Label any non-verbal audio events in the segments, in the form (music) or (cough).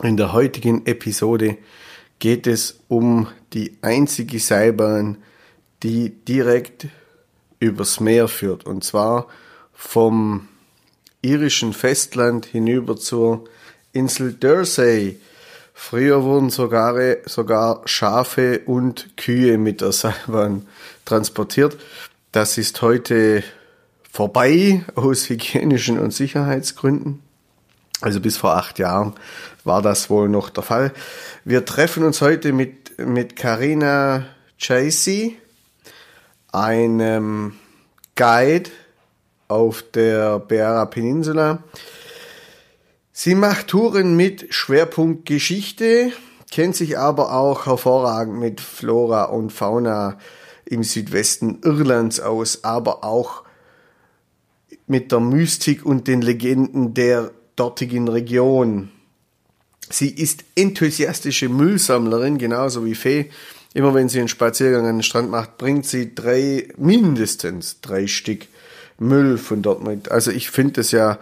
In der heutigen Episode geht es um die einzige Seilbahn, die direkt übers Meer führt. Und zwar vom irischen Festland hinüber zur Insel Dursey. Früher wurden sogar, sogar Schafe und Kühe mit der Seilbahn transportiert. Das ist heute vorbei aus hygienischen und Sicherheitsgründen. Also bis vor acht Jahren war das wohl noch der Fall. Wir treffen uns heute mit mit Carina Chasey, einem Guide auf der Beara Peninsula. Sie macht Touren mit Schwerpunkt Geschichte, kennt sich aber auch hervorragend mit Flora und Fauna im Südwesten Irlands aus, aber auch mit der Mystik und den Legenden der dortigen Region. Sie ist enthusiastische Müllsammlerin, genauso wie Fee. Immer wenn sie einen Spaziergang an den Strand macht, bringt sie drei, mindestens drei Stück Müll von dort mit. Also ich finde es ja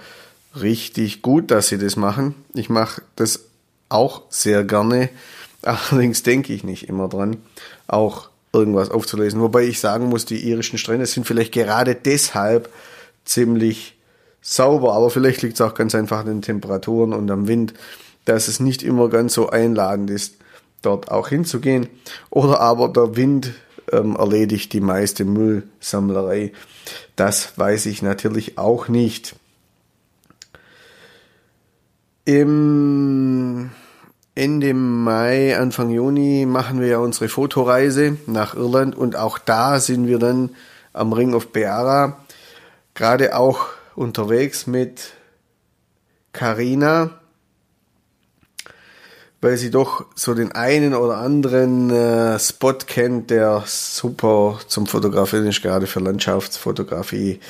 richtig gut, dass sie das machen. Ich mache das auch sehr gerne. (laughs) Allerdings denke ich nicht immer dran, auch irgendwas aufzulesen. Wobei ich sagen muss, die irischen Strände sind vielleicht gerade deshalb ziemlich sauber, aber vielleicht liegt es auch ganz einfach an den Temperaturen und am Wind, dass es nicht immer ganz so einladend ist, dort auch hinzugehen. Oder aber der Wind ähm, erledigt die meiste Müllsammlerei. Das weiß ich natürlich auch nicht. Im Ende Mai, Anfang Juni machen wir ja unsere Fotoreise nach Irland und auch da sind wir dann am Ring of Beara gerade auch unterwegs mit Carina, weil sie doch so den einen oder anderen äh, Spot kennt, der super zum Fotografieren ist, gerade für Landschaftsfotografie,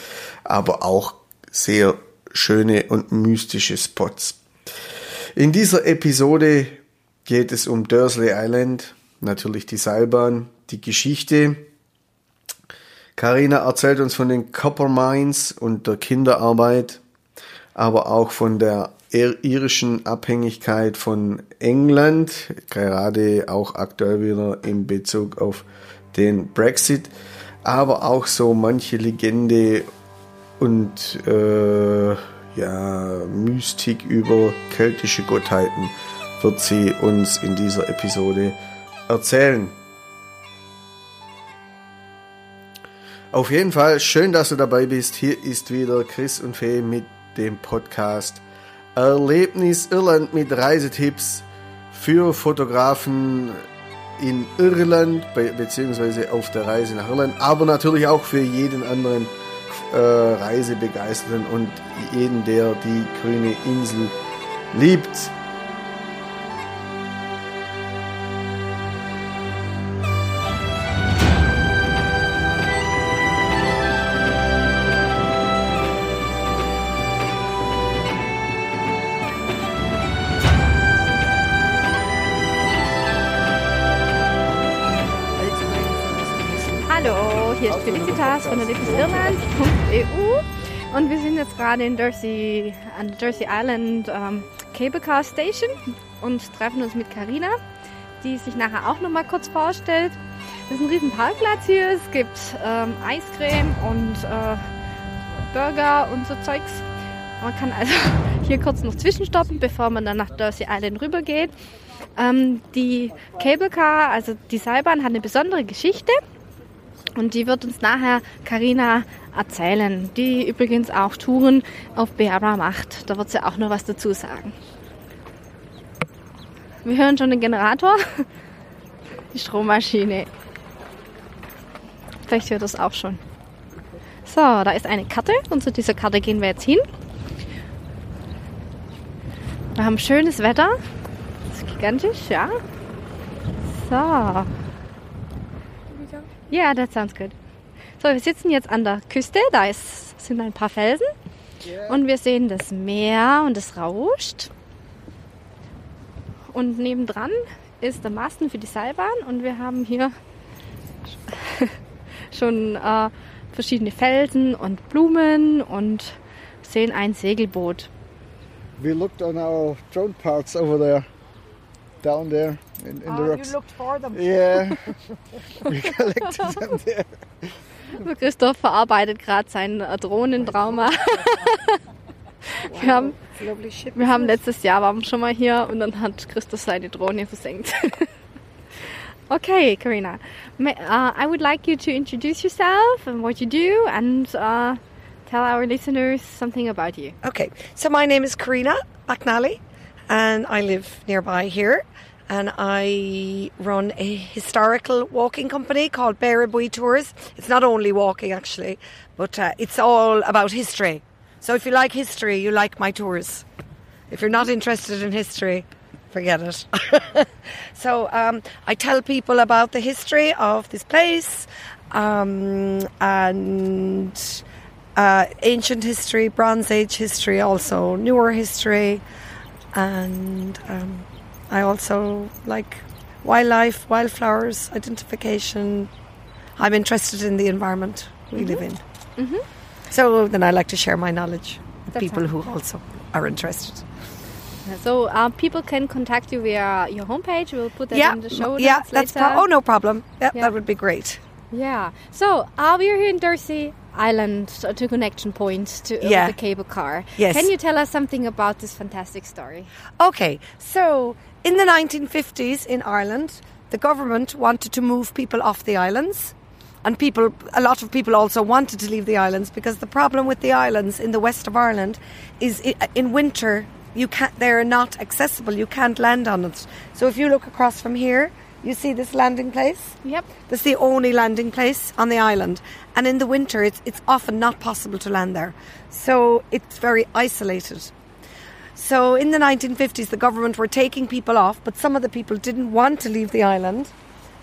aber auch sehr schöne und mystische Spots. In dieser Episode geht es um Dursley Island, natürlich die Seilbahn, die Geschichte, Carina erzählt uns von den Copper Mines und der Kinderarbeit, aber auch von der irischen Abhängigkeit von England, gerade auch aktuell wieder in Bezug auf den Brexit, aber auch so manche Legende und äh, ja, Mystik über keltische Gottheiten wird sie uns in dieser Episode erzählen. Auf jeden Fall schön, dass du dabei bist. Hier ist wieder Chris und Fee mit dem Podcast Erlebnis Irland mit Reisetipps für Fotografen in Irland beziehungsweise auf der Reise nach Irland, aber natürlich auch für jeden anderen äh, Reisebegeisterten und jeden, der die grüne Insel liebt. Von erlebnisirland.eu und wir sind jetzt gerade in Jersey, an der Jersey Island ähm, Cable Car Station und treffen uns mit Karina, die sich nachher auch noch mal kurz vorstellt. Das ist ein riesen Parkplatz hier. Es gibt ähm, Eiscreme und äh, Burger und so Zeugs. Man kann also (laughs) hier kurz noch zwischenstoppen, bevor man dann nach Jersey Island rübergeht. Ähm, die Cable Car, also die Seilbahn, hat eine besondere Geschichte. Und die wird uns nachher Karina erzählen, die übrigens auch Touren auf Beara macht. Da wird sie auch noch was dazu sagen. Wir hören schon den Generator, die Strommaschine. Vielleicht hört das auch schon. So, da ist eine Karte und zu dieser Karte gehen wir jetzt hin. Wir haben schönes Wetter. Das ist gigantisch, ja. So, yeah, that sounds good. So, wir sitzen jetzt an der Küste, da ist, sind ein paar Felsen yeah. und wir sehen das Meer und es rauscht. Und nebendran ist der Masten für die Seilbahn und wir haben hier (laughs) schon äh, verschiedene Felsen und Blumen und sehen ein Segelboot. We looked on our drone parts over there down there in, in the Oh, rocks. you looked for them. Yeah, (laughs) we collected them there. Christoph verarbeitet gerade sein äh, Drohnentrauma. (laughs) wir, haben, It's a lovely ship. wir haben letztes Jahr waren schon mal hier und dann hat Christoph seine Drohne versenkt. (laughs) okay, Karina. May, uh, I would like you to introduce yourself and what you do and uh, tell our listeners something about you. Okay, so my name is Karina McNally, and I live nearby here. And I run a historical walking company called Bearabui Tours. It's not only walking, actually, but uh, it's all about history. So if you like history, you like my tours. If you're not interested in history, forget it. (laughs) so um, I tell people about the history of this place um, and uh, ancient history, Bronze Age history, also newer history, and um, I also like wildlife, wildflowers, identification. I'm interested in the environment we live in. Mhm. So then I like to share my knowledge with That's people who also are interested. So uh, people can contact you via your homepage. We'll put that yeah, in the show yeah, notes that's later. pro- oh no problem. Yeah, Yeah. that would be great. Yeah. So uh, we're here in Dursey Island so to connection point to uh, Yeah. the cable car. Yes. Can you tell us something about this fantastic story? Okay, so in the 1950s in Ireland, the government wanted to move people off the islands. And people, a lot of people also wanted to leave the islands because the problem with the islands in the west of Ireland is in winter you can't. They're not accessible. You can't land on it. So if you look across from here, you see this landing place. Yep. That's the only landing place on the island. And in the winter, it's, it's often not possible to land there. So it's very isolated. So in the 1950s, the government were taking people off, but some of the people didn't want to leave the island.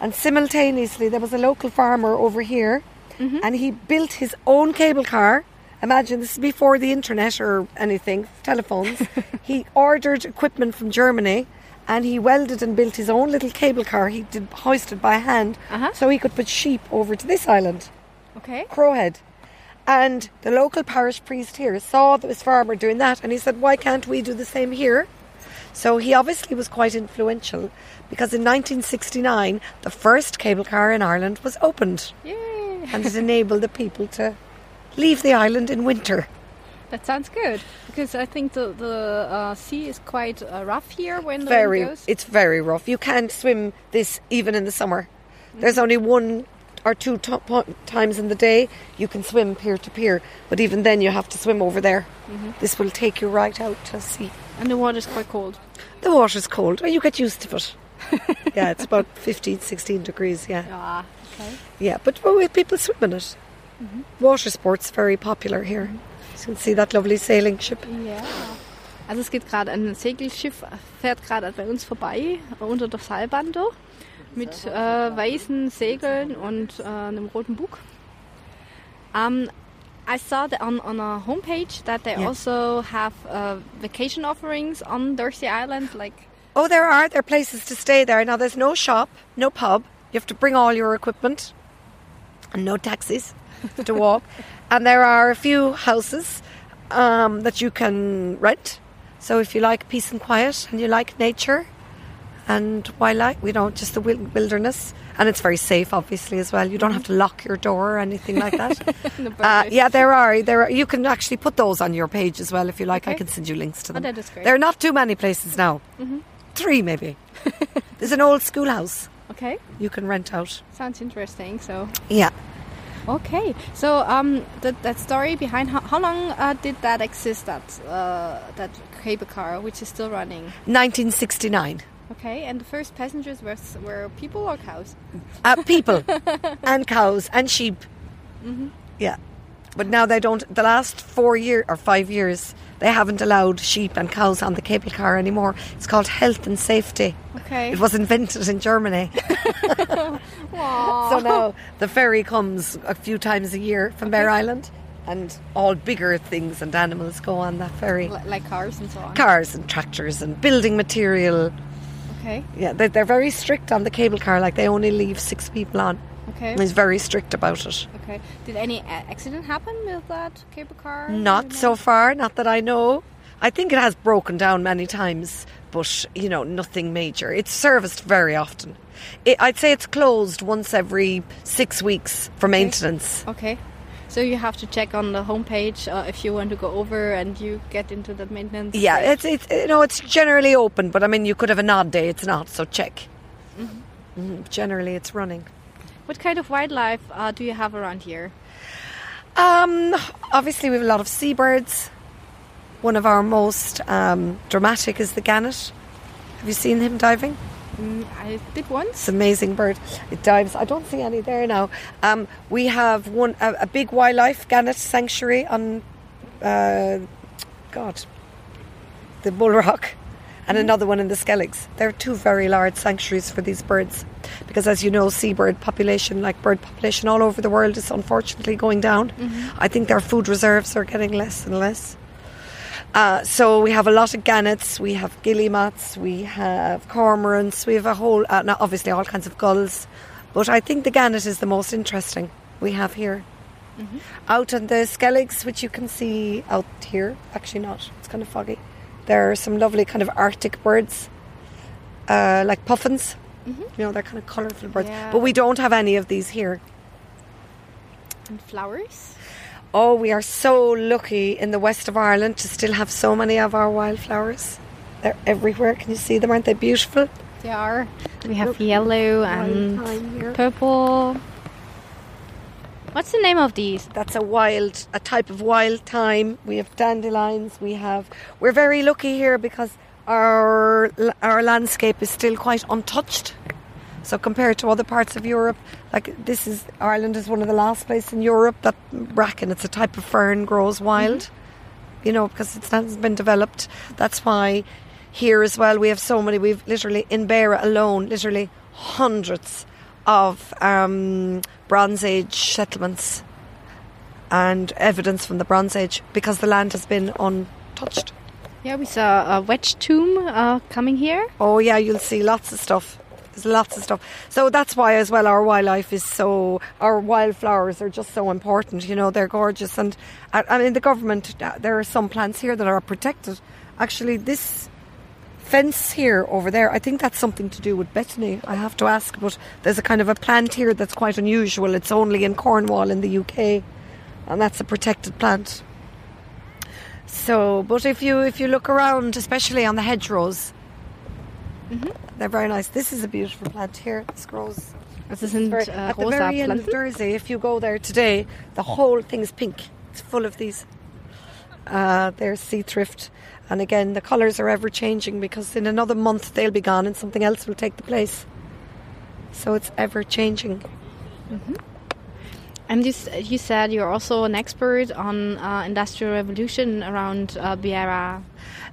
And simultaneously, there was a local farmer over here, and he built his own cable car. Imagine this is before the internet or anything, telephones. (laughs) he ordered equipment from Germany, and he welded and built his own little cable car. He did hoisted by hand, Uh-huh. so he could put sheep over to this island. Okay. Crowhead. And the local parish priest here saw this farmer doing that and he said, Why can't we do the same here? So he obviously was quite influential because in 1969 the first cable car in Ireland was opened Yay. and it enabled the people to leave the island in winter. That sounds good because I think the the uh, sea is quite uh, rough here when the Very, it's very rough. You can't swim this even in the summer. There's only one or two to- po- times in the day you can swim pier to pier, but even then you have to swim over there. Mm-hmm. This will take you right out to sea. and the water is quite cold. The water's cold. Oh, you get used to it. (laughs) yeah, it's about 15, 16 degrees, yeah. Ah, okay. Yeah, but well, we- people swim in it. Mm-hmm. Water sports very popular here. Mm-hmm. So you can see that lovely sailing ship. Ja. Also es geht gerade ein Segelschiff fährt gerade bei uns vorbei unter der Seilbande mit äh, weißen Segeln und äh, einem roten Bug. Um, I saw that on, on a homepage that they Yeah. also have uh, vacation offerings on Dursey Island, like Oh, there are. There are places to stay there. Now, there's no shop, no pub. You have to bring all your equipment and no taxis to walk. (laughs) and there are a few houses um, that you can rent. So if you like peace and quiet and you like nature and wildlife, you know, just the wilderness. And it's very safe, obviously, as well. You don't have to lock your door or anything like that. (laughs) Uh, yeah, there are. There are. You can actually put those on your page as well if you like. I can send you links to Oh, them. that is great. There are not too many places now. Three, maybe. (laughs) There's an old schoolhouse Okay, you can rent out. sounds interesting. So Yeah. okay, so um, that that story behind how, how long uh, did that exist? That uh, that cable car, which is still running. 1969. Okay, and the first passengers were were people or cows? Uh, people (laughs) and cows and sheep. Yeah. But now they don't. The last four year or five years, they haven't allowed sheep and cows on the cable car anymore. It's called health and safety. Okay. It was invented in Germany. (laughs) (laughs) So now the ferry comes a few times a year from Bear Island, and all bigger things and animals go on that ferry. Li- like cars and so on. Cars and tractors and building material. Okay. Yeah, they're, they're very strict on the cable car. Like they only leave six people on. Okay. He's very strict about it. Okay. Did any uh, accident happen with that cable car? Not You so far, not that I know. I think it has broken down many times, but you know, nothing major. It's serviced very often. It, I'd say it's closed once every six weeks for maintenance. Okay. So you have to check on the homepage uh, if you want to go over and you get into the maintenance. Yeah, page. it's it's you know it's generally open, but I mean you could have an odd day. It's not, so check. Mhm, Generally, it's running. What kind of wildlife uh, do you have around here? Um, obviously, we have a lot of seabirds. One of our most um, dramatic is the gannet. Have you seen him diving? Mm, I did once. It's amazing bird. It dives. I don't see any there now. Um, we have one a, a big wildlife gannet sanctuary on, uh, God, the Bull Rock, and another one in the Skelligs. They're two very large sanctuaries for these birds, because as you know, seabird population, like bird population all over the world, is unfortunately going down. I think their food reserves are getting less and less. Uh, so we have a lot of gannets, we have guillemots, we have cormorants, we have a whole, uh, now obviously all kinds of gulls, but I think the gannet is the most interesting we have here. Out on the skelligs, which you can see out here, actually not, it's kind of foggy. There are some lovely kind of Arctic birds, uh, like puffins. You know, they're kind of colourful birds, Yeah. but we don't have any of these here. And flowers? Oh, we are so lucky in the west of Ireland to still have so many of our wildflowers. They're everywhere. Can you see them? Aren't they beautiful? They are. We have yellow and purple. What's the name of these? That's a wild, a type of wild thyme. We have dandelions. We have. We're very lucky here because our our landscape is still quite untouched. So compared to other parts of Europe, like this is Ireland is one of the last places in Europe that bracken. It's a type of fern grows wild. You know because it hasn't been developed. That's why here as well we have so many. We've literally in Beara alone, literally hundreds of um, Bronze Age settlements and evidence from the Bronze Age because the land has been untouched. Yeah, we saw a wedge tomb uh, coming here. Oh yeah, you'll see lots of stuff. There's lots of stuff. So that's why as well our wildlife is so our wildflowers are just so important. You know, they're gorgeous and I, mean the government uh, there are some plants here that are protected. Actually this fence here over there, I think that's something to do with botany. I have to ask, but there's a kind of a plant here that's quite unusual. It's only in Cornwall in the UK and that's a protected plant. So, but if you if you look around, especially on the hedgerows, they're very nice. This is a beautiful plant here. This grows Das sind very- äh, at the very end of Dursey. If you go there today, the whole thing is pink. It's full of these. Uh, there's sea thrift, and again, the colours are ever changing because in another month they'll be gone and something else will take the place. So it's ever changing. And you, you said you're also an expert on uh, industrial revolution around uh, Beara.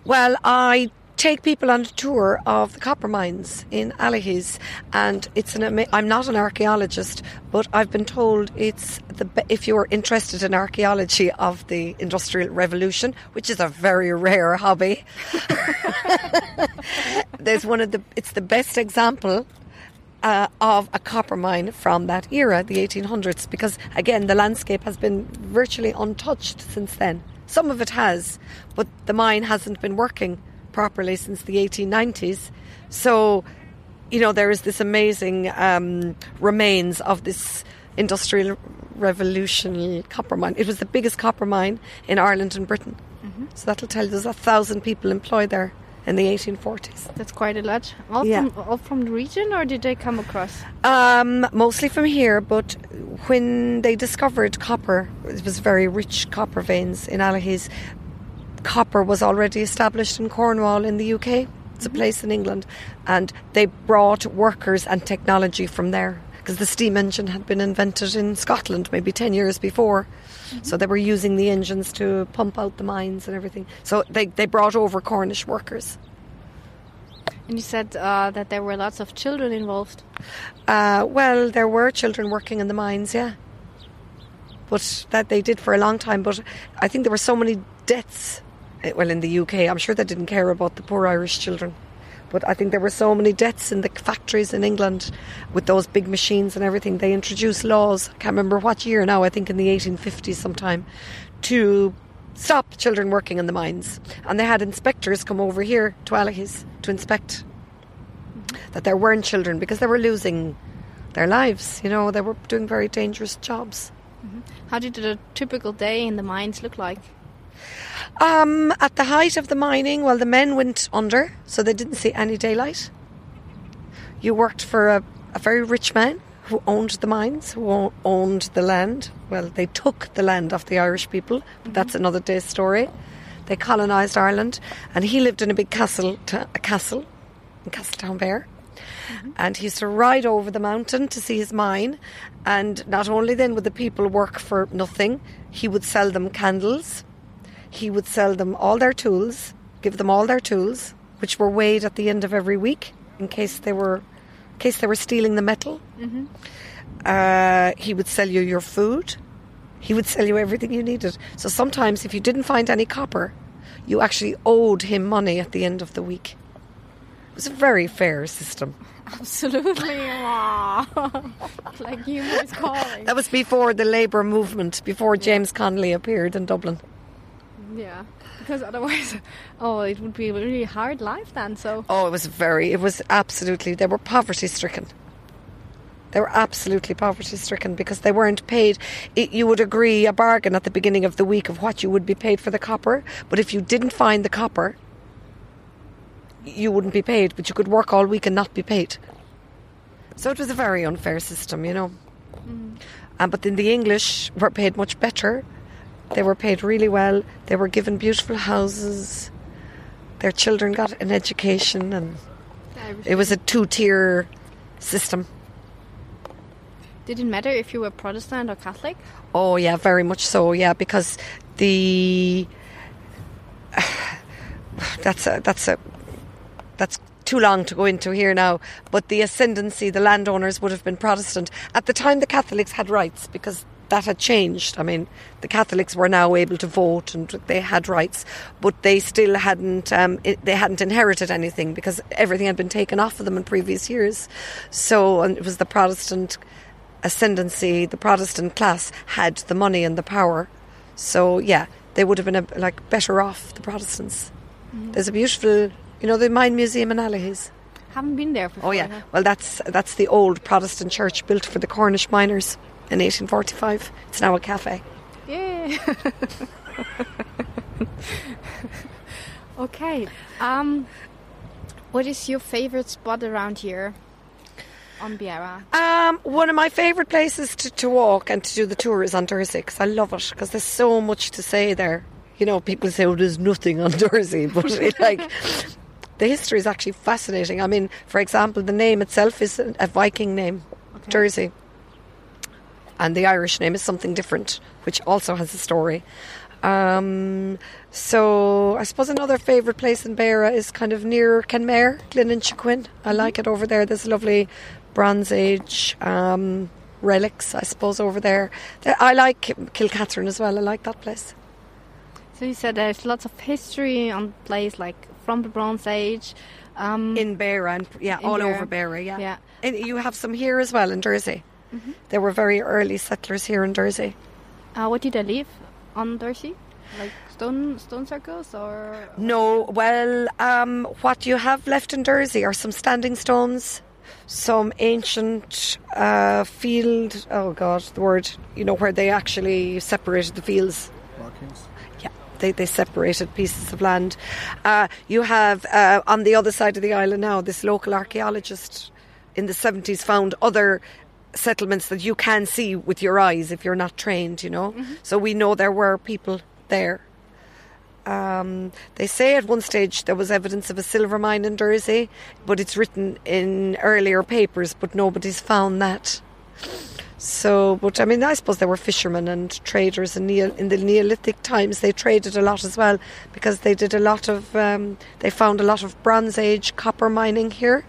Well, I take people on a tour of the copper mines in Allihies, and it's an. I'm not an archaeologist, but I've been told it's the. If you're interested in archaeology of the Industrial Revolution, which is a very rare hobby, (laughs) there's one of the. It's the best example uh, of a copper mine from that era, the 1800s, because again, the landscape has been virtually untouched since then. Some of it has, but the mine hasn't been working properly since the 1890s. So, you know, there is this amazing um, remains of this industrial revolution copper mine. It was the biggest copper mine in Ireland and Britain. So that'll tell you there's a thousand people employed there in the 1840s. That's quite a lot. All, Yeah. from, all from the region, or did they come across? Um, mostly from here, but when they discovered copper, it was very rich copper veins in Allihies. Copper was already established in Cornwall in the UK. It's a place in England, and they brought workers and technology from there because the steam engine had been invented in Scotland maybe ten years before. So they were using the engines to pump out the mines and everything. So they, they brought over Cornish workers. And you said uh, that there were lots of children involved. Uh, well, there were children working in the mines, yeah. But that they did for a long time. But I think there were so many deaths. Eh, Well, in the UK, I'm sure they didn't care about the poor Irish children. But I think there were so many deaths in the factories in England with those big machines and everything. They introduced laws, I can't remember what year now, I think in the 1850s sometime, to stop children working in the mines. And they had inspectors come over here to Allihies to inspect that there weren't children because they were losing their lives. You know, they were doing very dangerous jobs. How did a typical day in the mines look like? Um, at the height of the mining, well, the men went under, so they didn't see any daylight. You worked for a, a very rich man who owned the mines, who owned the land. Well, they took the land off the Irish people, but that's another day's story. They colonised Ireland, and he lived in a big castle, a castle in Castletownbere. And he used to ride over the mountain to see his mine. And not only then would the people work for nothing, he would sell them candles, he would sell them all their tools, give them all their tools, which were weighed at the end of every week in case they were, in case they were stealing the metal. Uh, he would sell you your food. He would sell you everything you needed. So sometimes, if you didn't find any copper, you actually owed him money at the end of the week. It was a very fair system. Absolutely. Wow. (laughs) like you was calling. That was before the labour movement, before James Connolly appeared in Dublin. Yeah. Because otherwise, (laughs) oh, it would be a really hard life then. So Oh, it was very, it was absolutely, they were poverty stricken. They were absolutely poverty stricken because they weren't paid. It, you would agree a bargain at the beginning of the week of what you would be paid for the copper, but if you didn't find the copper, you wouldn't be paid, but you could work all week and not be paid. So it was a very unfair system, you know. Um, but then the English were paid much better. They were paid really well. They were given beautiful houses. Their children got an education, and it was a two-tier system. did it matter if you were Protestant or Catholic? Oh yeah, very much so. Yeah, because the (sighs) that's a that's a that's too long to go into here now. But the ascendancy, the landowners would have been Protestant at the time. The Catholics had rights because that had changed. I mean, the Catholics were now able to vote and they had rights, but they still hadn't um, it, they hadn't inherited anything because everything had been taken off of them in previous years. So and it was the Protestant ascendancy, the Protestant class had the money and the power. So yeah, they would have been a, like better off the Protestants. There's a beautiful, you know, the Mine Museum in Allihies. Haven't been there before. Oh yeah, well that's that's the old Protestant church built for the Cornish miners in 1845. It's now a cafe. Yeah. (laughs) okay. Um, what is your favorite spot around here on Beara? Um, one of my favourite places to, to walk and to do the tour is on Dursey because I love it because there's so much to say there. You know, people say, "Oh, there's nothing on (laughs) Dursey, but (laughs) like the history is actually fascinating. I mean, for example, the name itself is a, Viking name, Dursey, and the Irish name is something different, which also has a story. Um, so I suppose another favourite place in Beara is kind of near Kenmare, Gleninchaquin. I like it over there. There's lovely Bronze Age um, relics, I suppose, over there. I like Kilcatherine as well. I like that place. So you said there's lots of history on place like from the Bronze Age. Um, In Beara, and yeah, all Beara. over Beara, yeah. Yeah. And you have some here as well in Dursey. There were very early settlers here in Dursey. uh, what did they leave on Dursey? Like stone stone circles or No, well, um, what you have left in Dursey are some standing stones, some ancient uh, field. Oh God, the word. You know where they actually separated the fields. Yeah, they, they separated pieces of land. Uh, you have uh, on the other side of the island now. This local archaeologist in the seventies found other settlements that you can see with your eyes if you're not trained. You know, so we know there were people there. Um, they say at one stage there was evidence of a silver mine in Dursey, but it's written in earlier papers, but nobody's found that. So, but I mean, I suppose there were fishermen and traders in, Neo, in the Neolithic times. They traded a lot as well because they did a lot of, um, they found a lot of Bronze Age copper mining here.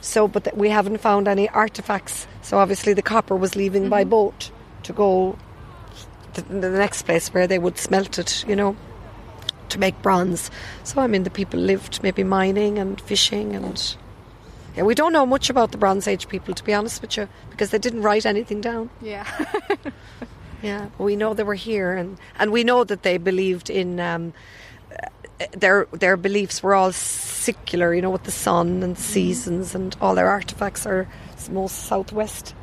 So, but th- we haven't found any artifacts. So obviously the copper was leaving by boat to go to the next place where they would smelt it, you know, to make bronze. So I mean, the people lived maybe mining and fishing and. Yeah, we don't know much about the Bronze Age people, to be honest with you, because they didn't write anything down. yeah. (laughs) Yeah, we know they were here, and and we know that they believed in. Um, their their beliefs were all secular, you know, with the sun and seasons, and all their artifacts are most southwest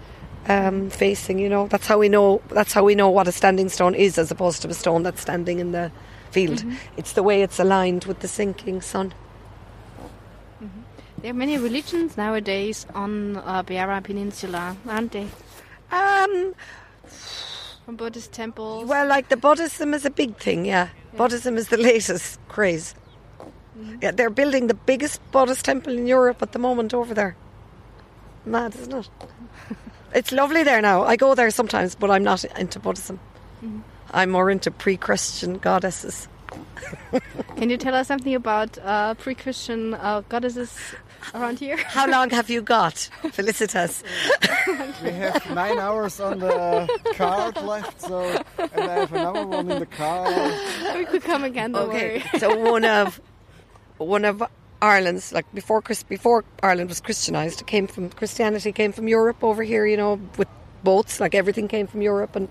um, facing. You know, that's how we know. That's how we know what a standing stone is, as opposed to a stone that's standing in the field. It's the way it's aligned with the sinking sun. There are many religions nowadays on uh, Beara Peninsula, aren't they? Um, From Buddhist temples. well, like the Buddhism is a big thing. Yeah, Buddhism is the latest craze. Yeah, they're building the biggest Buddhist temple in Europe at the moment over there. Mad, isn't it? (laughs) it's lovely there now. I go there sometimes, but I'm not into Buddhism. I'm more into pre-Christian goddesses. Can you tell us something about uh, pre-Christian uh, goddesses around here? How long have you got, Felicitas? (laughs) We have nine hours on the card left, so and I have another one in the car. we could come again. Don't Okay, worry. so one of one of Ireland's like before Chris before Ireland was Christianized, it came from Christianity came from Europe over here. You know, with boats, like everything came from Europe, and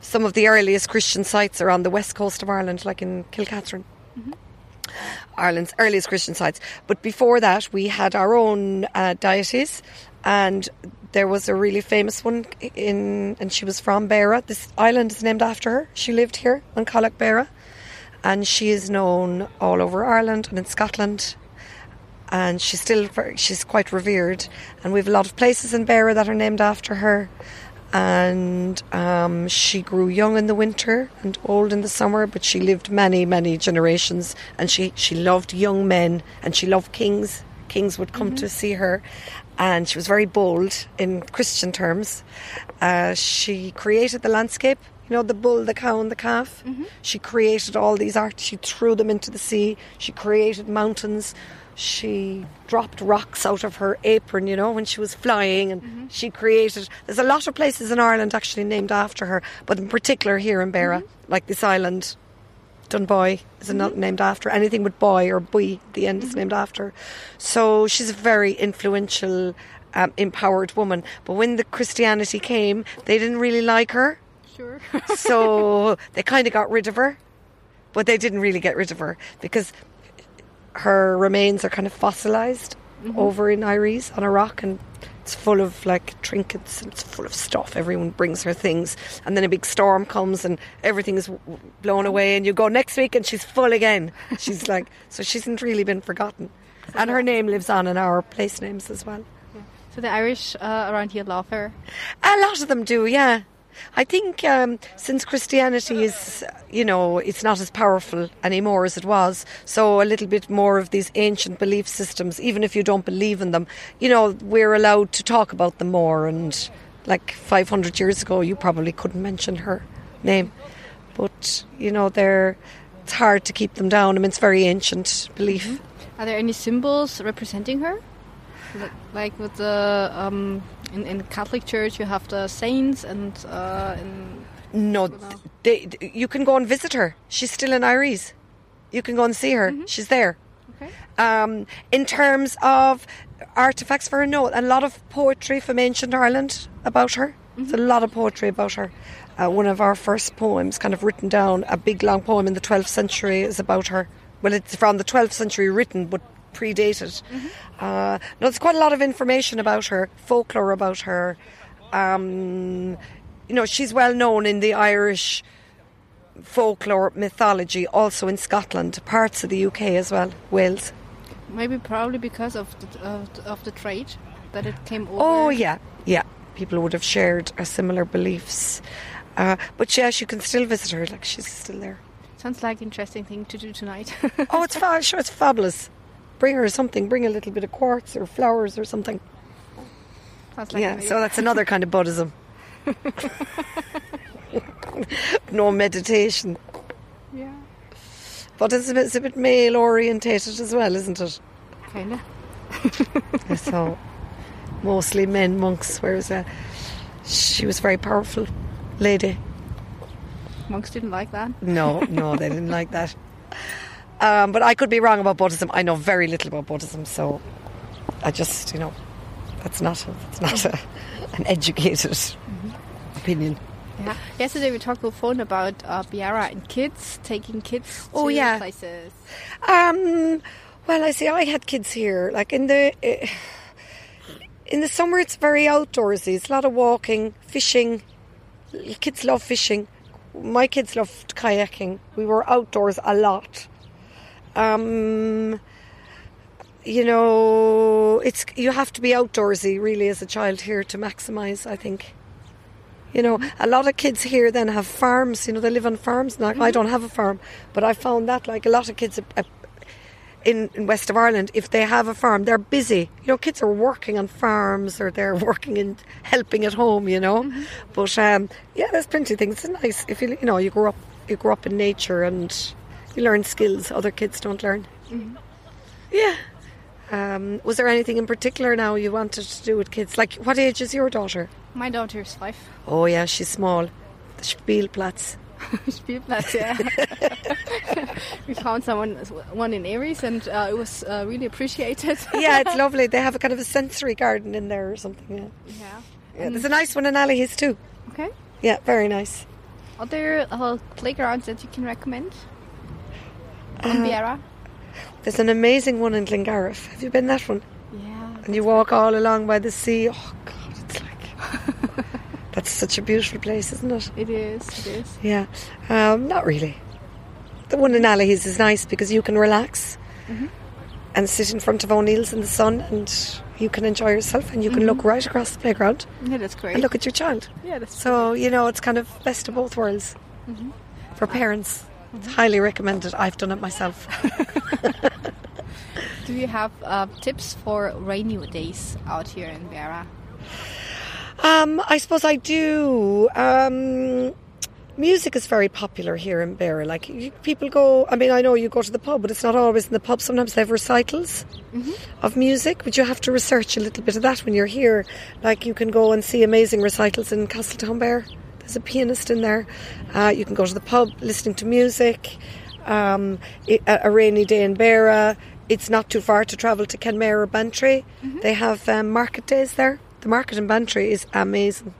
some of the earliest Christian sites are on the west coast of Ireland, like in Kilcatherine. Mm-hmm. Ireland's earliest Christian sites. But before that, we had our own uh, deities, and there was a really famous one in, and she was from Beara. This island is named after her. She lived here on Cailleach Beara, and she is known all over Ireland and in Scotland. And she's still she's quite revered, and we have a lot of places in Beara that are named after her. And um, she grew young in the winter and old in the summer, but she lived many, many generations. And she, she loved young men and she loved kings. Kings would come to see her, and she was very bold in Christian terms. Uh, she created the landscape, you know, the bull, the cow, and the calf. She created all these art. She threw them into the sea. She created mountains. She dropped rocks out of her apron, you know, when she was flying, and mm-hmm. she created. There's a lot of places in Ireland actually named after her, but in particular here in Beara, mm-hmm. like this island, Dunboy is not mm-hmm. named after anything with boy or boy. The end is named after. So she's a very influential, um, empowered woman. But when the Christianity came, they didn't really like her, Sure. so (laughs) they kind of got rid of her. But they didn't really get rid of her because her remains are kind of fossilized over in Eyeries on a rock and it's full of like trinkets and it's full of stuff. Everyone brings her things and then a big storm comes and everything is blown away and you go next week and she's full again. (laughs) She's like, so she hasn't really been forgotten. And her name lives on in our place names as well. so the Irish uh, around here love her. A lot of them do, yeah. I think um, since Christianity is, you know, it's not as powerful anymore as it was, so a little bit more of these ancient belief systems, even if you don't believe in them, you know, we're allowed to talk about them more. And like 500 years ago, you probably couldn't mention her name. But, you know, they're, it's hard to keep them down. I mean, it's very ancient belief. Are there any symbols representing her? Like- Like with the um, in in the Catholic Church, you have the saints, and uh, in No, Wow. they, you can go and visit her. She's still in Eyeries. You can go and see her. She's there. okay, Um, in terms of artifacts for her, no, a lot of poetry from ancient Ireland about her. There's a lot of poetry about her. Uh, one of our first poems, kind of written down, a big long poem in the 12th century, is about her. Well, it's from the 12th century written, but predated. Uh, no, there's quite a lot of information about her, folklore about her. Um, you know, she's well known in the Irish folklore mythology, also in Scotland, parts of the UK as well, Wales. maybe probably because of the, of, the- of the trade that it came over. Oh, yeah, yeah. People would have shared uh, similar beliefs. Uh, but yes, you can still visit her, like she's still there. sounds like interesting thing to do tonight. (laughs) Oh, it's fa- sure, it's fabulous. Bring her something, bring a little bit of quartz or flowers or something. like yeah, so that's another kind of Buddhism. (laughs) (laughs) no meditation. yeah, But it's a bit, it's a bit male orientated as well, isn't it? kinda. (laughs) so mostly men monks, whereas uh, she was a very powerful lady. Monks didn't like that. No, no, they didn't like that. Um, but I could be wrong about Buddhism. I know very little about Buddhism, so I just, you know, that's not that's not a, (laughs) an educated opinion. Yeah. Yesterday we talked on the phone about uh, Beara and kids taking kids Oh, to yeah. places. Um, well, I see. I had kids here. Like in the uh, in the summer, it's very outdoorsy. It's a lot of walking, fishing. Kids love fishing. My kids loved kayaking. We were outdoors a lot. Um, you know, it's you have to be outdoorsy really as a child here to maximise. I think. You know, a lot of kids here then have farms. You know, they live on farms. Now, I don't have a farm, but I found that like a lot of kids uh, in, in west of Ireland, if they have a farm, they're busy. You know, kids are working on farms or they're (laughs) working and helping at home. You know, but um, yeah, there's plenty of things. It's nice if you you know you grow up you grow up in nature and you learn skills other kids don't learn. Yeah. Um, was there anything in particular now you wanted to do with kids? Like, what age is your daughter? My daughter is five. Oh yeah, she's small. The Spielplatz. (laughs) Spielplatz, yeah. (laughs) we found someone one in Eyeries, and uh, it was uh, really appreciated. (laughs) Yeah, it's lovely. They have a kind of a sensory garden in there or something. Yeah, yeah. yeah there's a nice one in Allihies too. Okay. Yeah, very nice. Are there uh, playgrounds that you can recommend on Uh, Beara? There's an amazing one in Glengariff. Have you been that one? Yeah. And you walk all along by the sea. Oh God, it's like (laughs) that's such a beautiful place, isn't it? It is. It is. Yeah, um, not really. The one in Allihies is nice because you can relax and sit in front of O'Neill's in the sun, and you can enjoy yourself, and you can look right across the playground Yeah, that's great. and look at your child. yeah, that's So you know, it's kind of best of both worlds for parents. It's highly recommended. I've done it myself. (laughs) Do you have uh, tips for rainy days out here in Beara? Um, I suppose I do. Um, music is very popular here in Beara. Like you, people go. I mean, I know you go to the pub, but it's not always in the pub. Sometimes they have recitals of music, but you have to research a little bit of that when you're here. Like you can go and see amazing recitals in Castletownbere. There's a pianist in there. Uh, you can go to the pub listening to music. Um, i- a, a rainy day in Beara. It's not too far to travel to Kenmare or Bantry. They have um, market days there. The market in Bantry is amazing.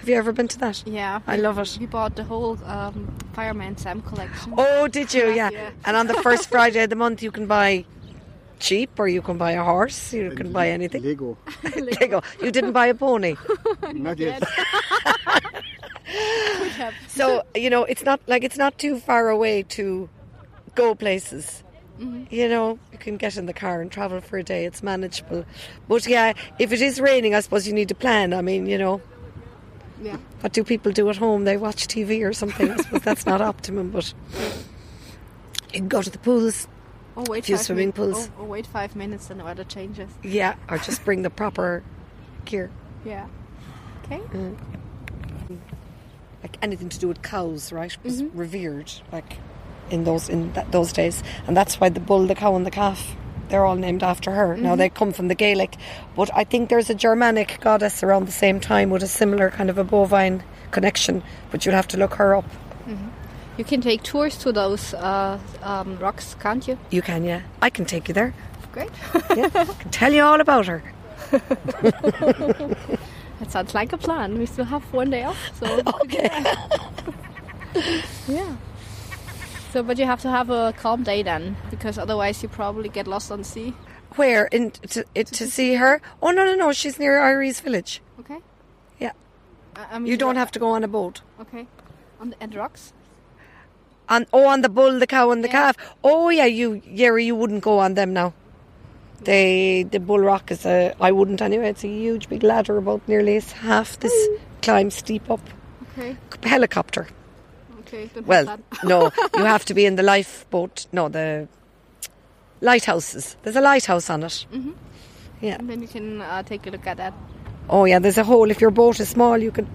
Have you ever been to that? Yeah, I love it. We bought the whole um, Fireman Sam collection. Oh, did you? Yeah. Yeah. And on the first (laughs) Friday of the month, you can buy cheap or you can buy a horse. You can buy anything. Lego. (laughs) Lego. You didn't buy a pony. (laughs) Not yet. (laughs) So, you know, it's not like it's not too far away to go places. Mm-hmm. You know, you can get in the car and travel for a day. It's manageable. But yeah, if it is raining, I suppose you need to plan. I mean, you know, Yeah. what do people do at home? They watch TV or something. I suppose that's not (laughs) optimum, but you can go to the pools. Oh wait, Few five swimming min- pools. Oh, oh, wait five minutes and the weather changes. Yeah, or just bring the proper gear. (laughs) Yeah. Okay. Mm. Like anything to do with cows, right, was revered like in those in that, those days, and that's why the bull, the cow, and the calf. They're all named after her. Now they come from the Gaelic, but I think there's a Germanic goddess around the same time with a similar kind of a bovine connection. But you'll have to look her up. You can take tours to those uh, um, rocks, can't you? You can, yeah. I can take you there. Great. Yeah, I can tell you all about her. (laughs) That sounds like a plan. We still have one day off, so Okay. (laughs) yeah. So, but you have to have a calm day then, because otherwise you probably get lost on sea. Where in to, it, to see her? Oh no, no, no. She's near Eyeries village. Okay. Yeah, I, I mean, you don't have to go on a boat. Okay. On the and rocks. On oh, on the bull, the cow, and the Yeah. calf. Oh yeah, you Yeri, you wouldn't go on them now. They the bull rock is a. I wouldn't anyway. It's a huge big ladder, about nearly half this climb steep up. Okay. Helicopter. Okay. Well, no, (laughs) you have to be in the lifeboat. No, the lighthouses. There's a lighthouse on it. Mm-hmm. Yeah. And then you can uh, take a look at that. Oh yeah, there's a hole. If your boat is small, you can.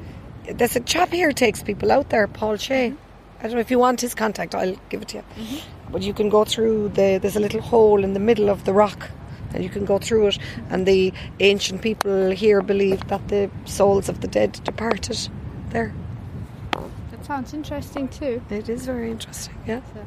There's a chap here takes people out there, Paul Shea. I don't know if you want his contact. I'll give it to you. But you can go through the. There's a little hole in the middle of the rock, and you can go through it. And the ancient people here believed that the souls of the dead departed there. That sounds interesting too. It is very interesting. Yeah. So,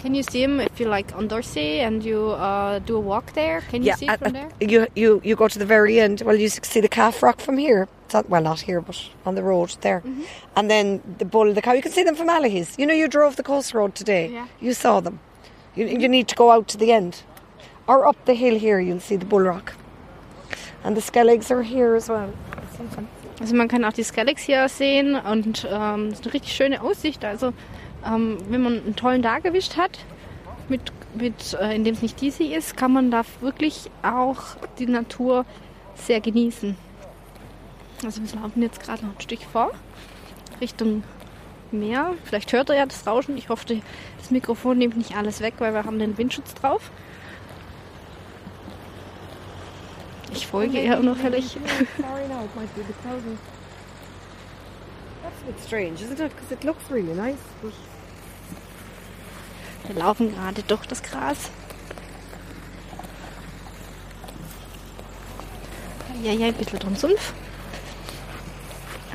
Can you see them if you like on Dursey and you uh, do a walk there? Can you see it at- from there? you you you go to the very end. Well, you see the calf rock from here. Not, well, not here, but on the road there. Mm-hmm. And then the bull, the cow. You can see them from Allihies. You know, you drove the coast road today. Yeah. You saw them. You, you need to go out to the end, or up the hill here. You'll see the bull rock. And the skelligs are here as well. Also man kann auch die Skelligs hier sehen und ähm, es ist eine richtig schöne Aussicht. Also ähm, wenn man einen tollen Tag erwischt hat, mit, mit, äh, in dem es nicht diesig ist, kann man da wirklich auch die Natur sehr genießen. Also wir laufen jetzt gerade noch ein Stück vor, Richtung Meer. Vielleicht hört ihr ja das Rauschen. Ich hoffe, das Mikrofon nimmt nicht alles weg, weil wir haben den Windschutz drauf. (laughs) looks really nice. But Wir laufen gerade durch das Gras. Ja, ja, ein bisschen drum Sumpf.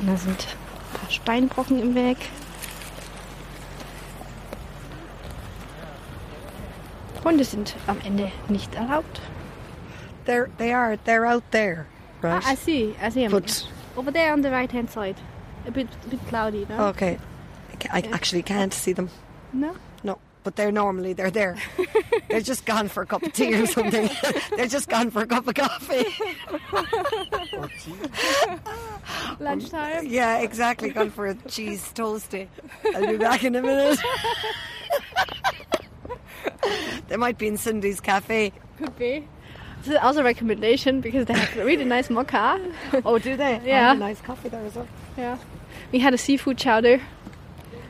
Und da sind ein paar Steinbrocken im Weg. Hunde sind am Ende nicht erlaubt. They're they are they're out there, Ah, right? I see, I see 'em. But- Over there on the right hand side. A bit, a bit cloudy, no? Okay. I I actually can't see them. No? No, but they're normally they're there. (laughs) they're just gone for a cup of tea or something. (laughs) they're just gone for a cup of coffee. (laughs) Lunchtime? yeah, exactly. Gone for a cheese toasty. I'll be back in a minute. they might be in Cindy's cafe. Could be. This is also a recommendation because they have a really nice mocha. (laughs) Oh, do they? Yeah. Oh, nice coffee there as well. Yeah. We had a seafood chowder.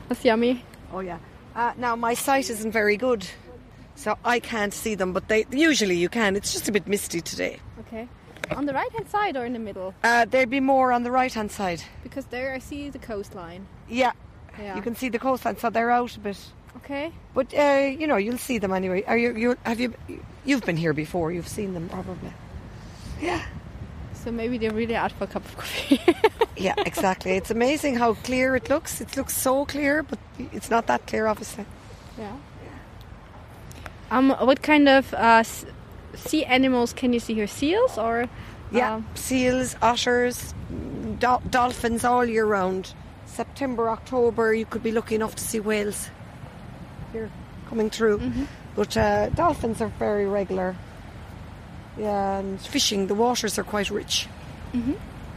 That's yummy. Oh yeah. Uh, now my sight isn't very good, so I can't see them. But they usually you can. It's just a bit misty today. Okay. On the right hand side or in the middle? Uh, they'd be more on the right hand side. Because there I see the coastline. Yeah, Yeah. you can see the coastline, so they're out a bit. Okay. But uh, you know, you'll see them anyway. Are you? You have you? You've been here before. You've seen them probably. Yeah. So maybe they're really out for a cup of coffee. (laughs) Yeah, exactly. it's amazing how clear it looks. It looks so clear, but it's not that clear, obviously. yeah. Um, what kind of uh, sea animals can you see here? Seals or? Yeah, um, seals, otters, do- dolphins all year round. September, October, you could be lucky enough to see whales here coming through. But uh, dolphins are very regular. Yeah, and fishing, the waters are quite rich.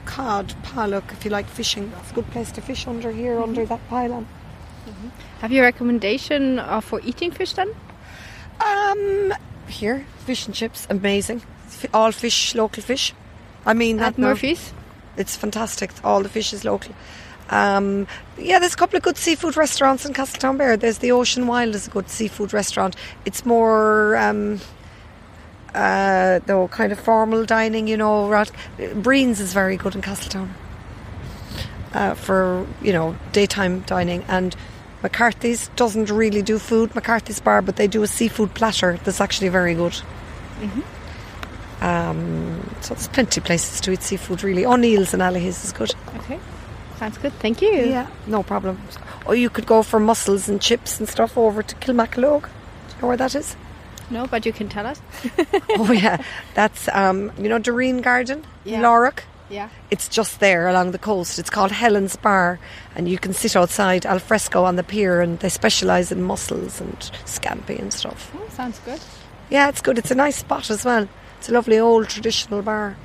Cod, pollock, if you like fishing, that's a good place to fish under here, under that pylon. have you a recommendation uh, for eating fish then? Um, here, fish and chips, amazing. All fish, local fish. I mean At now. Murphy's? It's fantastic. All the fish is local. Um, yeah, there's a couple of good seafood restaurants in Castletownbere. There's the Ocean Wild is a good seafood restaurant. It's more um, uh, though kind of formal dining, you know. Rat- Breen's is very good in Castletown uh, for you know daytime dining, and McCarthy's doesn't really do food. McCarthy's bar, but they do a seafood platter that's actually very good. Um, so there's plenty of places to eat seafood. Really, O'Neill's and Allihies is good. Okay. Sounds good. Thank you. Yeah, no problem. Or you could go for mussels and chips and stuff over to Kilmackillogue. Do you know where that is? No, but you can tell us. (laughs) oh yeah, that's um, you know Derreen Garden, Yeah. Lauragh. Yeah. It's just there along the coast. It's called Helen's Bar, and you can sit outside al fresco on the pier, and they specialise in mussels and scampi and stuff. Oh, sounds good. Yeah, it's good. It's a nice spot as well. It's a lovely old traditional bar.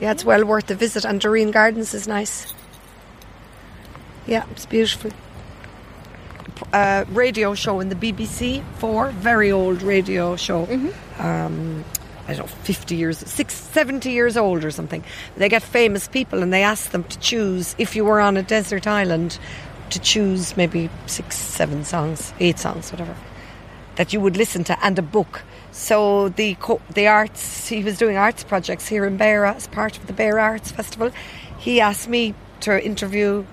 Yeah, it's well worth the visit, and Derreen Gardens is nice. Yeah, it's beautiful. Uh, radio show in the BBC Four, very old radio show. Um, I don't know, 50 years, six, 70 years old or something. They get famous people and they ask them to choose, if you were on a desert island, to choose maybe six, seven songs, eight songs, whatever that you would listen to and a book. So the co- the arts he was doing arts projects here in Beara as part of the Beara Arts Festival. He asked me to interview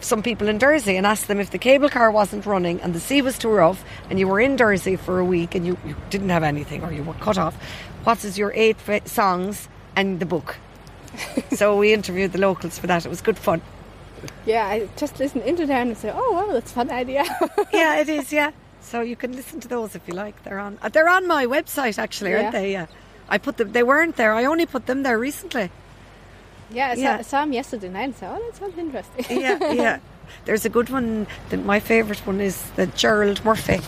some people in Dursey and ask them if the cable car wasn't running and the sea was too rough and you were in Dursey for a week and you, you didn't have anything or you were cut off. What is your eight songs and the book? (laughs) so we interviewed the locals for that. It was good fun. Yeah, I just listened into there and said, oh, well, that's a fun idea. yeah, it is. Yeah. (laughs) So you can listen to those if you like. They're on. uh, They're on my website actually, Yeah. aren't they? Yeah. I put them. They weren't there. I only put them there recently. yeah, I saw, Yeah. I saw him yesterday night and said, oh, that sounds interesting. Yeah, yeah. (laughs) There's a good one. That my favourite one is the Gerald Murphy.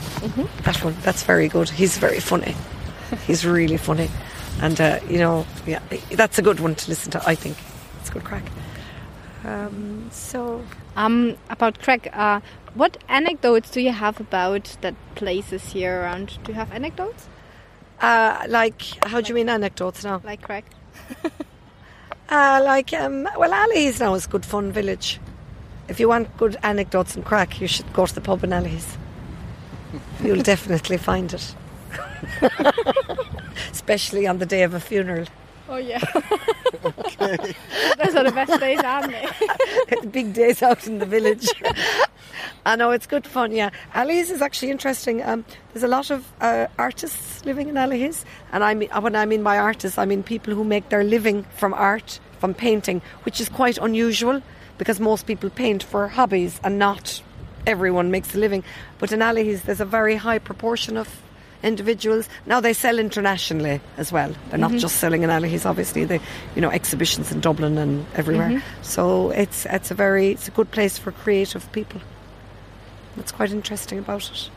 That one. That's very good. He's very funny. He's really funny, and uh, you know, yeah, that's a good one to listen to. I think it's a good crack. Um, so Um, about Craig, uh, what anecdotes do you have about that places here around? Do you have anecdotes Uh, like, how do you mean anecdotes now? like Craig? (laughs) Uh, like, um, well, Allihies now is good fun village. If you want good anecdotes and crack, you should go to the pub in Allihies. (laughs) You'll definitely find it. (laughs) Especially on the day of a funeral. Oh yeah. (laughs) Those are the best days, aren't they? (laughs) big days out in the village. (laughs) I know it's good fun. Yeah, Allihies is actually interesting. Um, there's a lot of uh, artists living in Allihies, and I mean when I mean by artists, I mean people who make their living from art, from painting, which is quite unusual because most people paint for hobbies and not everyone makes a living. But in Allihies, there's a very high proportion of individuals. Now they sell internationally as well. They're not just selling in Allihies. Obviously, they, you know, exhibitions in Dublin and everywhere. So it's it's a very it's a good place for creative people. That's quite interesting about it.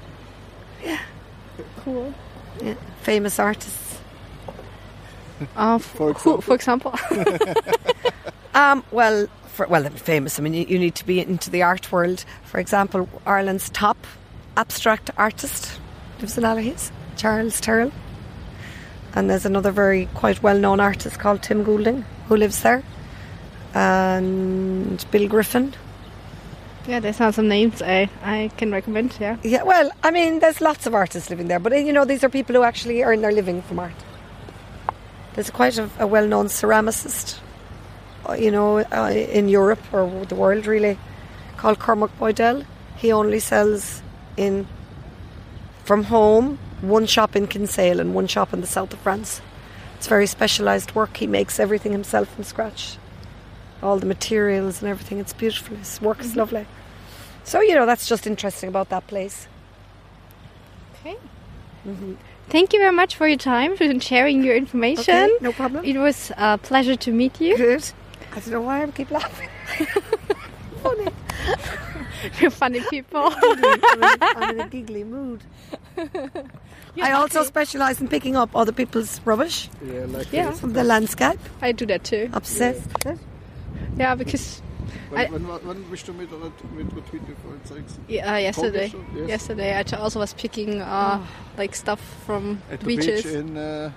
Yeah. Cool. Yeah, famous artists. (laughs) Uh, For who, for example. (laughs) (laughs) Um, well, for, well, famous. I mean, you, you need to be into the art world. For example, Ireland's top abstract artist in Allihies, Charles Tyrrell. And there's another very quite well-known artist called Tim Goulding who lives there, and Bill Griffin. yeah, there's some some names I, I can recommend. Yeah. Yeah, well, I mean, there's lots of artists living there, but uh, you know, these are people who actually earn their living from art. There's quite a, a well-known ceramicist, uh, you know, uh, in Europe or the world really, called Cormac Boydell. He only sells in from home one shop in Kinsale and one shop in the south of France. It's very specialised work. He makes everything himself from scratch, all the materials and everything. It's beautiful. His work is mm-hmm. lovely. So you know, that's just interesting about that place. Okay. Mm-hmm. Thank you very much for your time (laughs) and sharing your information. Okay, no problem. It was a pleasure to meet you. Good. I don't know why I keep laughing. (laughs) Funny. (laughs) You're funny people. I'm in a giggly mood. (laughs) I also specialise in picking up other people's rubbish Yeah, like Yeah. from the landscape. I do that too. Obsessed. Yeah, because I- Wann, wann, wann bist du mit, mit Retweet gefallen? Zeig's. yeah, uh, yesterday, Yes. yesterday I also was picking uh, like stuff from At the beaches beach in uh,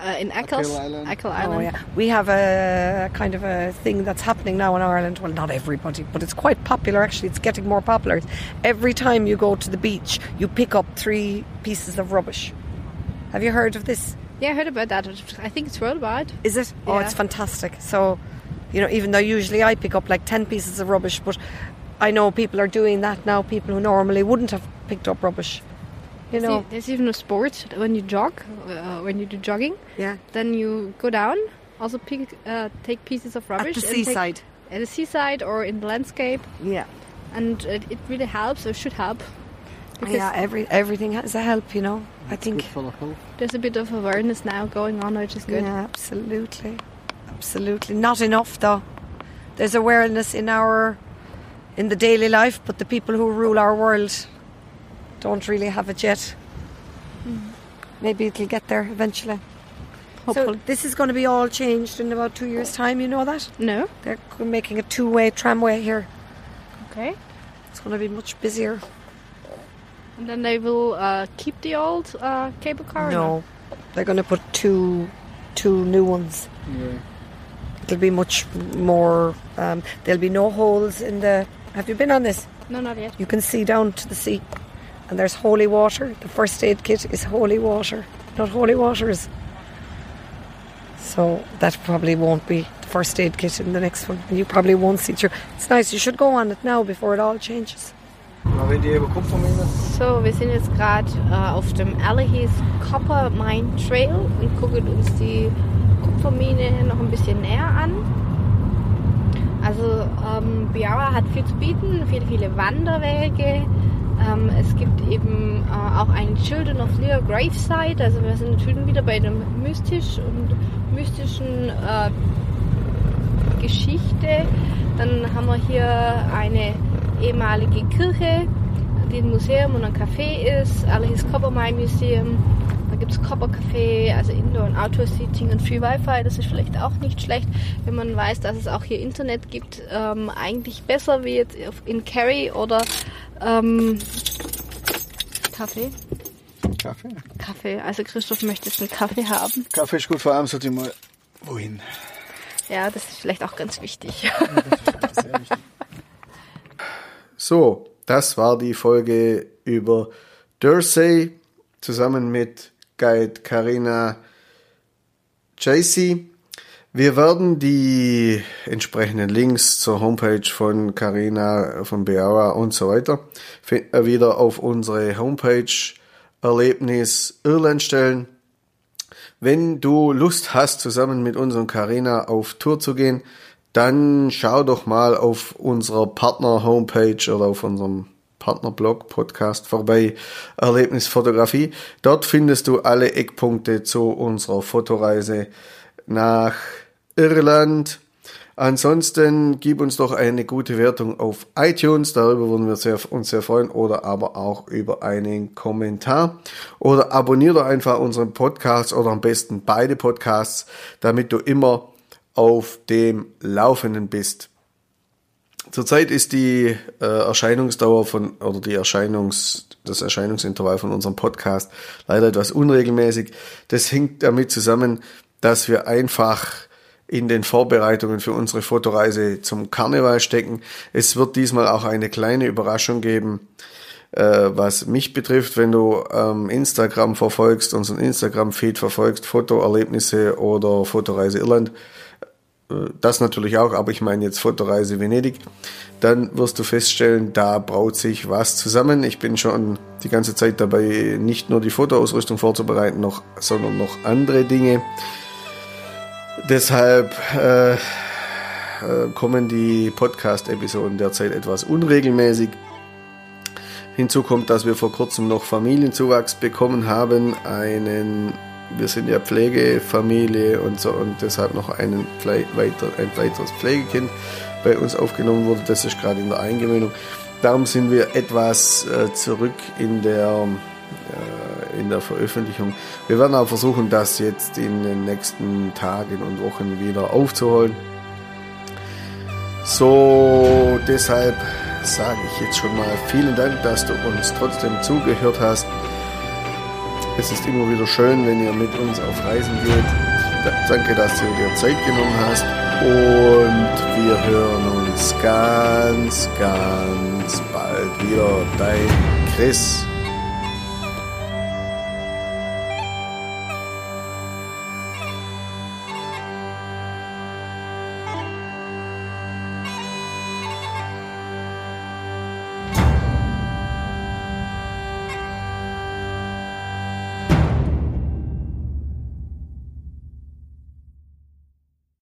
uh, in Eccles, Achill Island. Oh yeah, we have a kind of a thing that's happening now in Ireland. Well, not everybody, but it's quite popular. Actually, it's getting more popular. Every time you go to the beach, you pick up three pieces of rubbish. Have you heard of this? Yeah, I heard about that. I think it's worldwide. Is it? Oh, it's fantastic. So, you know, even though usually I pick up like 10 pieces of rubbish, but I know people are doing that now, people who normally wouldn't have picked up rubbish. You know? there's even a sport when you jog, uh, when you do jogging, Yeah. then you go down, also pick, uh, take pieces of rubbish At rubbish the and take- seaside. at the seaside or in the landscape, Yeah. and it, it really helps or should help. Because Yeah, every, everything has a help, you know. I think. good for the there's a bit of awareness now going on, which is good. Yeah, absolutely. Absolutely. Not enough, though. There's awareness in our. in the daily life, but the people who rule our world don't really have it yet. Maybe it'll get there eventually. Hopefully. So this is going to be all changed in about two years' time. You know that no. they're making a two-way tramway here. Okay. It's going to be much busier. And then they will uh, keep the old uh, cable car. or No, they're going to put two, two new ones. Yeah. It'll be much more. Um, there'll be no holes in the. Have you been on this? No, not yet. You can see down to the sea, and there's holy water. The first aid kit is holy water, not holy waters. So that probably won't be the first aid kit in the next one, and you probably won't see through. It's nice. You should go on it now before it all changes. Maar wenn die eben Kupfermine. So, wir sind jetzt gerade eh, äh, auf dem Allihies Copper Mine Trail und gucken uns die Kupfermine noch ein bisschen näher an. Also ähm, Beara hat viel zu bieten, viele, viele Wanderwege. Ähm, es gibt eben äh, auch ein Children of Lear Gravesite. Also wir sind natürlich wieder bei dem mystisch und mystischen äh, Geschichte. Dann haben wir hier eine ehemalige Kirche, die ein Museum und ein Café ist, Alice Coppermine Museum. Da gibt es Copper Café, also Indoor- und Outdoor-Seating und Free Wi-Fi. Das ist vielleicht auch nicht schlecht, wenn man weiß, dass es auch hier Internet gibt. Ähm, eigentlich besser wie jetzt in Kerry oder ähm, Kaffee. Kaffee? Kaffee. Also Christoph möchte jetzt einen Kaffee haben. Kaffee ist gut, vor allem sollte ich mal wohin. Ja, das ist vielleicht auch ganz wichtig. Wichtig. So, das war die Folge über Dursey zusammen mit Guide Karina JC. Wir werden die entsprechenden Links zur Homepage von Karina, von Beara und so weiter wieder auf unsere Homepage Erlebnis Irland stellen. Wenn du Lust hast, zusammen mit uns und Karina auf Tour zu gehen, dann schau doch mal auf unserer Partner-Homepage oder auf unserem Partnerblog Podcast vorbei, Erlebnisfotografie. Dort findest du alle Eckpunkte zu unserer Fotoreise nach Irland. Ansonsten gib uns doch eine gute Wertung auf iTunes, darüber würden wir uns sehr freuen, oder aber auch über einen Kommentar. Oder abonniere doch einfach unseren Podcast oder am besten beide Podcasts, damit du immer auf dem Laufenden bist. Zurzeit ist die äh, Erscheinungsdauer von oder die Erscheinungs das Erscheinungsintervall von unserem Podcast leider etwas unregelmäßig. Das hängt damit zusammen, dass wir einfach in den Vorbereitungen für unsere Fotoreise zum Karneval stecken. Es wird diesmal auch eine kleine Überraschung geben, äh, was mich betrifft, wenn du ähm, Instagram verfolgst, unseren Instagram-Feed verfolgst, Fotoerlebnisse oder Fotoreise Irland, das natürlich auch, aber ich meine jetzt Fotoreise Venedig, dann wirst du feststellen, da braut sich was zusammen. Ich bin schon die ganze Zeit dabei, nicht nur die Fotoausrüstung vorzubereiten, noch, sondern noch andere Dinge. Deshalb äh, äh, kommen die Podcast-Episoden derzeit etwas unregelmäßig. Hinzu kommt, dass wir vor kurzem noch Familienzuwachs bekommen haben. Einen, wir sind ja Pflegefamilie und so und deshalb noch einen weiter, ein weiteres Pflegekind bei uns aufgenommen wurde. Das ist gerade in der Eingewöhnung. Darum sind wir etwas äh, zurück in der äh, in der Veröffentlichung. Wir werden auch versuchen, das jetzt in den nächsten Tagen und Wochen wieder aufzuholen. So, deshalb sage ich jetzt schon mal vielen Dank, dass du uns trotzdem zugehört hast. Es ist immer wieder schön, wenn ihr mit uns auf Reisen geht. Danke, dass du dir Zeit genommen hast und wir hören uns ganz, ganz bald wieder. Dein Chris.